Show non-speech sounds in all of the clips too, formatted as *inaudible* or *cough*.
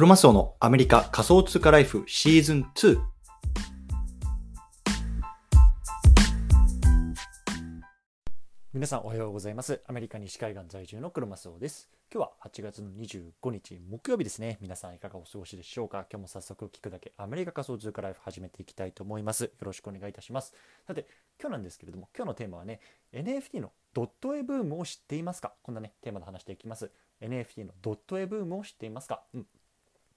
クロマスオのアメリカ仮想通貨ライフシーズン2。皆さんおはようございます。アメリカ西海岸在住のクロマスオです。今日は8月の25日木曜日ですね。皆さんいかがお過ごしでしょうか？今日も早速聞くだけアメリカ仮想通貨ライフ始めていきたいと思います。よろしくお願いいたします。さて、今日なんですけれども、今日のテーマはね、NFT のドット絵ブームを知っていますか？こんなね、テーマで話していきます。NFT のドット絵ブームを知っていますか？うん。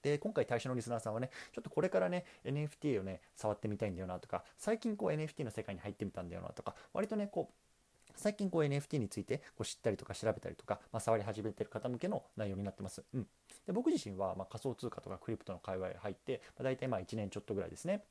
で今回対象のリスナーさんはねちょっとこれからね NFT をね触ってみたいんだよなとか最近こう NFT の世界に入ってみたんだよなとか割とねこう最近こう NFT についてこう知ったりとか調べたりとか、まあ、触り始めてる方向けの内容になってます。うん、で僕自身はま仮想通貨とかクリプトの界隈に入って、まあ、大体まあ1年ちょっとぐらいですね。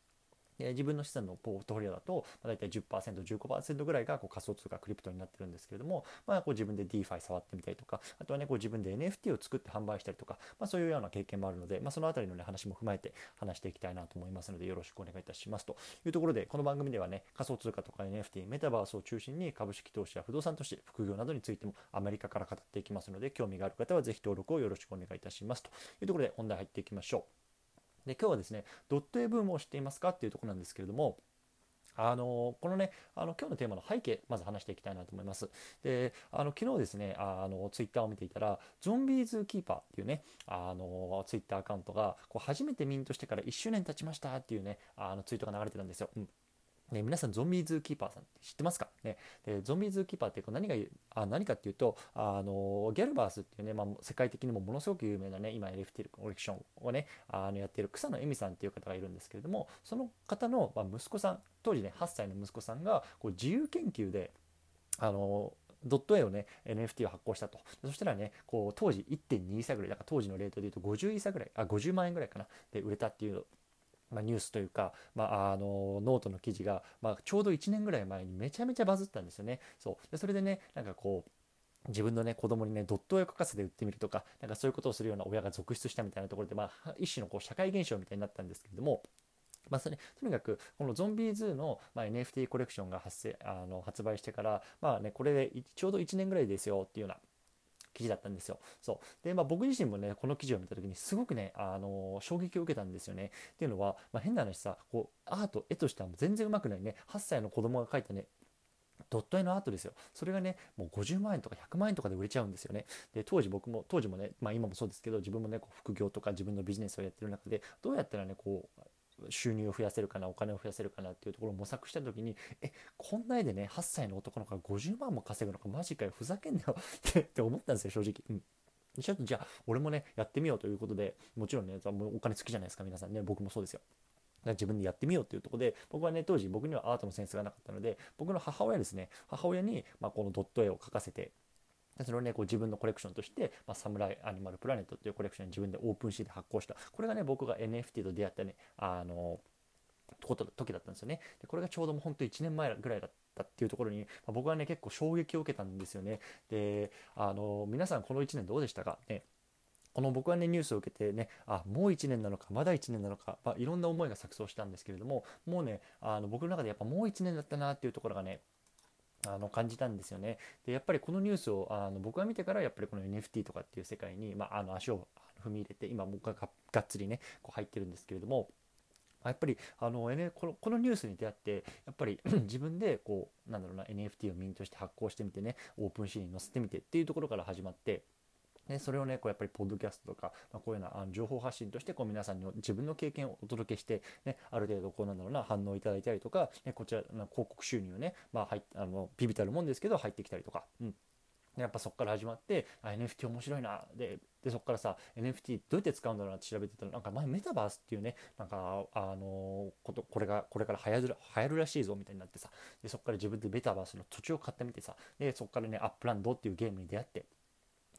で自分の資産のポートフォリオだと、まあ、大体10%、15%ぐらいがこう仮想通貨、クリプトになってるんですけれども、まあ、こう自分で DeFi 触ってみたりとか、あとはね、こう自分で NFT を作って販売したりとか、まあ、そういうような経験もあるので、まあ、そのあたりの、ね、話も踏まえて話していきたいなと思いますので、よろしくお願いいたしますというところで、この番組ではね、仮想通貨とか NFT、メタバースを中心に株式投資や不動産投資、副業などについてもアメリカから語っていきますので、興味がある方はぜひ登録をよろしくお願いいたしますというところで本題入っていきましょう。で今日はですねドット絵ブームを知っていますかっていうところなんですけれどもあのこのねあの今日のテーマの背景まず話していきたいなと思います。であの昨日ですねあのツイッターを見ていたらゾンビーズキーパーっていうねあのツイッターアカウントがこう初めてミントしてから1周年経ちましたっていうねあのツイートが流れてたんですよ、うん。ね、皆さん、ゾンビーズーキーパーさんって知ってますか、ね、でゾンビーズーキーパーって何があ何かっていうとあのギャルバースっていうね、まあ、世界的にもものすごく有名なね今 NFT コレクションをねあのやってる草野恵美さんっていう方がいるんですけれどもその方の、まあ、息子さん当時ね8歳の息子さんがこう自由研究であのドット絵をね NFT を発行したと。そしたらねこう当時1.2イーサぐらいだから当時のレートでいうと50イーサぐらいあ50万円ぐらいかなで売れたっていうまあ、ニュースというか、まあ、あのノートの記事が、まあ、ちょうど1年ぐらい前にめちゃめちゃバズったんですよね。そうでそれでねなんかこう自分のね子供にねドット絵を描かせて売ってみるとかなんかそういうことをするような親が続出したみたいなところで、まあ、一種のこう社会現象みたいになったんですけれども。まあそれとにかくこの Zombie Zoo の、ま、NFT コレクションが発生あの発売してからまあねこれでちょうど1年ぐらいですよっていうような記事だったんですよ。そう。で、まあ僕自身もね、この記事を見た時にすごくね、あの衝撃を受けたんですよね。っていうのは、まあ、変な話さ、こう、アート、絵としては全然うまくないね、8歳の子供が描いたね、ドット絵のアートですよ。それがね、もう50万円とか100万円とかで売れちゃうんですよね。で、当時僕も、当時もね、まあ今もそうですけど、自分もね、こう副業とか自分のビジネスをやってる中で、どうやったらね、こう、収入を増やせるかなお金を増やせるかなっていうところを模索した時にえこんな絵でね8歳の男の子が50万も稼ぐのかマジかよふざけんなよ *laughs* って思ったんですよ正直。うん。ちょっとじゃあ俺もねやってみようということでもちろんねお金好きじゃないですか皆さんね僕もそうですよ。自分でやってみようというところで僕はね当時僕にはアートのセンスがなかったので僕の母親ですね。母親に、まあ、このドット絵を描かせてそれをね、こう自分のコレクションとして、まあ、サムライアニマルプラネットっていうコレクションに自分でオープンシーで発行した。これがね、僕が NFT と出会ったね、あの、時だったんですよね。でこれがちょうどもう本当1年前ぐらいだったっていうところに、まあ、僕はね、結構衝撃を受けたんですよね。で、あの、皆さんこの1年どうでしたか？ね。この僕はねニュースを受けてねあもう1年なのかまだ1年なのか、まあ、いろんな思いが錯綜したんですけれどももうねあの僕の中でやっぱもう1年だったなっていうところがねあの感じたんですよね。でやっぱりこのニュースをあの僕が見てからやっぱりこの NFT とかっていう世界に、まあ、あの足を踏み入れて今僕ががっつりねこう入ってるんですけれども。やっぱりあの、N、このこのニュースに出会ってやっぱり *clears throat* 自分でこうなんだろうな NFT をミントして発行してみてねオープンシーンに載せてみてっていうところから始まってでそれをねこうやっぱりポッドキャストとか、まあ、こういうような情報発信としてこう皆さんに自分の経験をお届けして、ね、ある程度こうなんだろうな反応いただいたりとか、ね、こちらの広告収入ね、まあ、入あのビビたるもんですけど入ってきたりとか、うん、やっぱそこから始まってあ NFT 面白いなででそこからさ NFT どうやって使うんだろうなって調べてたらなんか前メタバースっていうねなんかあのことこれがこれから流行る流行るらしいぞみたいになってさでそこから自分でメタバースの土地を買ってみてさでそこからねアップランドっていうゲームに出会って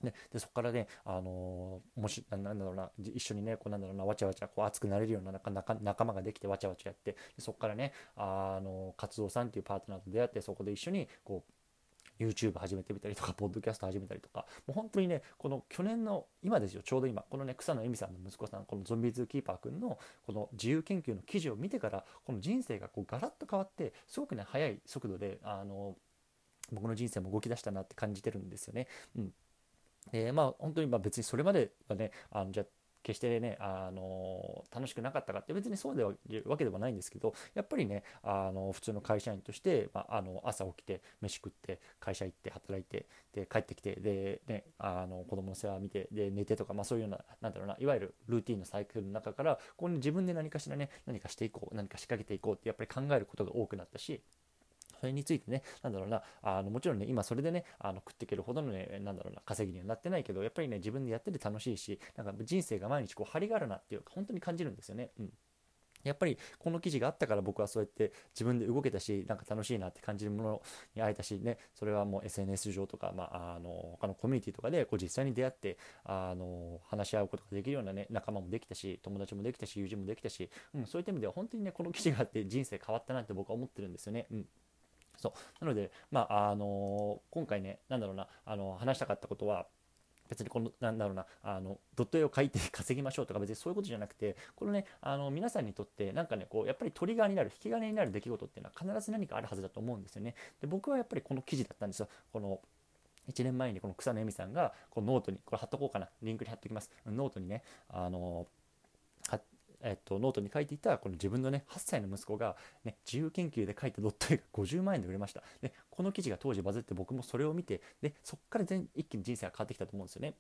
ね、でそこからね、あのー、もしなんだろうな一緒にねこうなんだろうなわちゃわちゃこう熱くなれるような仲仲間ができてわちゃわちゃやってでそこからね、あのー、活動さんっていうパートナーと出会ってそこで一緒にこう YouTube 始めてみたりとか、ポッドキャスト始めたりとか、もう本当にね、この去年の、今ですよ、ちょうど今、このね、草野恵美さんの息子さん、このゾンビーズキーパー君の、この自由研究の記事を見てから、この人生がこうガラッと変わって、すごくね、速い速度で、あの、僕の人生も動き出したなって感じてるんですよね。うん。で、まあ、本当にまあ別にそれまではね、あのじゃ決してね、あの楽しくなかったかって別にそうではわけではないんですけどやっぱりねあの普通の会社員として、まあ、あの朝起きて飯食って会社行って働いてで帰ってきてで、ね、あの子供の世話見てで寝てとか、まあ、そういうようななんだろうないわゆるルーティンのサイクルの中からここに自分で何かしらね何かしていこう何か仕掛けていこうってやっぱり考えることが多くなったしそれについてね、なんだろうな、あのもちろんね、今それでね、あの食っていけるほどのね、なんだろうな、稼ぎにはなってないけど、やっぱりね、自分でやってて楽しいし、なんか人生が毎日こう、張りがあるなっていうか、本当に感じるんですよね。うん。やっぱりこの記事があったから僕はそうやって自分で動けたしなんか楽しいなって感じるものに会えたしねそれはもう SNS 上とか、まあ、あの他のコミュニティとかでこう実際に出会ってあの話し合うことができるような、ね、仲間もできたし友達もできたし友人もできたし、うん、そういった意味では本当にねこの記事があって人生変わったなって僕は思ってるんですよね。うんそう。なので、まああの今回ね、なんだろうな、あの話したかったことは、別にこのなんだろうなあのドット絵を描いて稼ぎましょうとか別にそういうことじゃなくてこのねあの皆さんにとってなんかねこうやっぱりトリガーになる引き金になる出来事っていうのは必ず何かあるはずだと思うんですよね。で僕はやっぱりこの記事だったんですよ。この1年前にこの草野恵美さんがこのノートにこれ貼っとこうかな。リンクに貼っときます。ノートにねあのえっと、ノートに書いていたこの自分のね8歳の息子が、ね、自由研究で書いたドット絵が50万円で売れました。でこの記事が当時バズって僕もそれを見てでそこから全一気に人生が変わってきたと思うんですよね。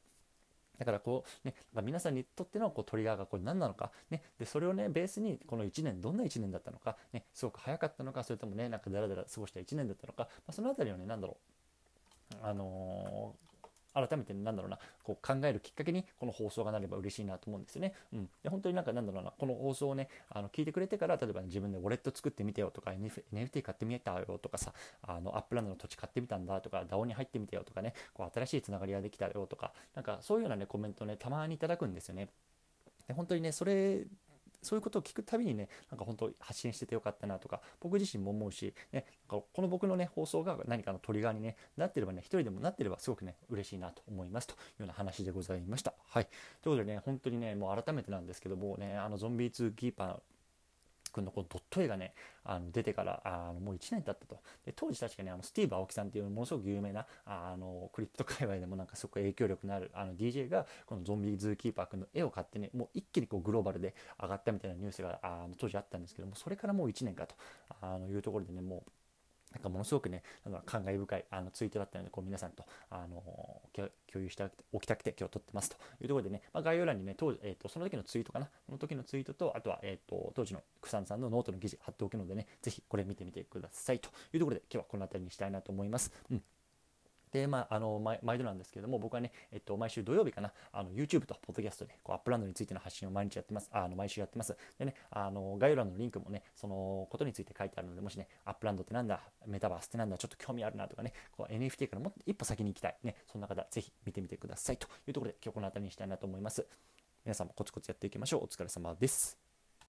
だからこうね、皆さんにとってのこうトリガーがこれ何なのか、ね、でそれをねベースにこの1年どんな1年だったのか、ね、すごく早かったのか。それともねなんかだらだら過ごした1年だったのか、まあ、その辺りをね何だろう。あのー改めてなんだろうなこう考えるきっかけにこの放送がなれば嬉しいなと思うんですよね。うん、で本当になんかなんだろうなこの放送をねあの聞いてくれてから例えば、ね、自分でウォレット作ってみてよとか NFT 買ってみたよとかさあのアップランドの土地買ってみたんだとか DAO に入ってみてよとかねこう新しいつながりができたよとかなんかそういうようなねコメントねたまにいただくんですよね。で本当にねそれそういうことを聞くたびにね、なんか本当発信しててよかったなとか、僕自身も思うし、ね、この僕のね、放送が何かのトリガーに、ね、なってればね、一人でもなってればすごくね、嬉しいなと思いますというような話でございました。はい。ということでね、本当にね、もう改めてなんですけどもね、あのゾンビズーキーパー君のこのドット絵がねあの出てからあのもう1年経ったと。で当時確かにあのスティーブ・アオキさんっていうものすごく有名なあのクリプト界隈でもなんか *laughs* すごく影響力のあるあの DJ がこのゾンビズーキーパー君の絵を買ってねもう一気にこうグローバルで上がったみたいなニュースがあの当時あったんですけどもそれからもう1年かとあのいうところでねもうなんかものすごくね、感慨深いあのツイートだったので、こう皆さんと、あの共有しておきたくて今日撮ってますと。いうところでね、まあ、概要欄にね、当時、えーと、その時のツイートかな、その時のツイートと、あとは、えーと、当時の草野さんのノートの記事貼っておくのでね、ぜひこれ見てみてくださいと。いうところで、今日はこの辺りにしたいなと思います。うん。で、まあ、あの毎度なんですけれども、僕はね、えっと、毎週土曜日かな、あの YouTube と Podcast でこうアップランドについての発信を毎日やってます。あの毎週やってます。でね、あの概要欄のリンクもね、そのことについて書いてあるので、もしね、アップランドってなんだ、メタバースってなんだ、ちょっと興味あるなとかね、NFT からもっと一歩先に行きたい、ね、そんな方、ぜひ見てみてくださいというところで、今日この辺りにしたいなと思います。皆さんもコツコツやっていきましょう。お疲れ様です。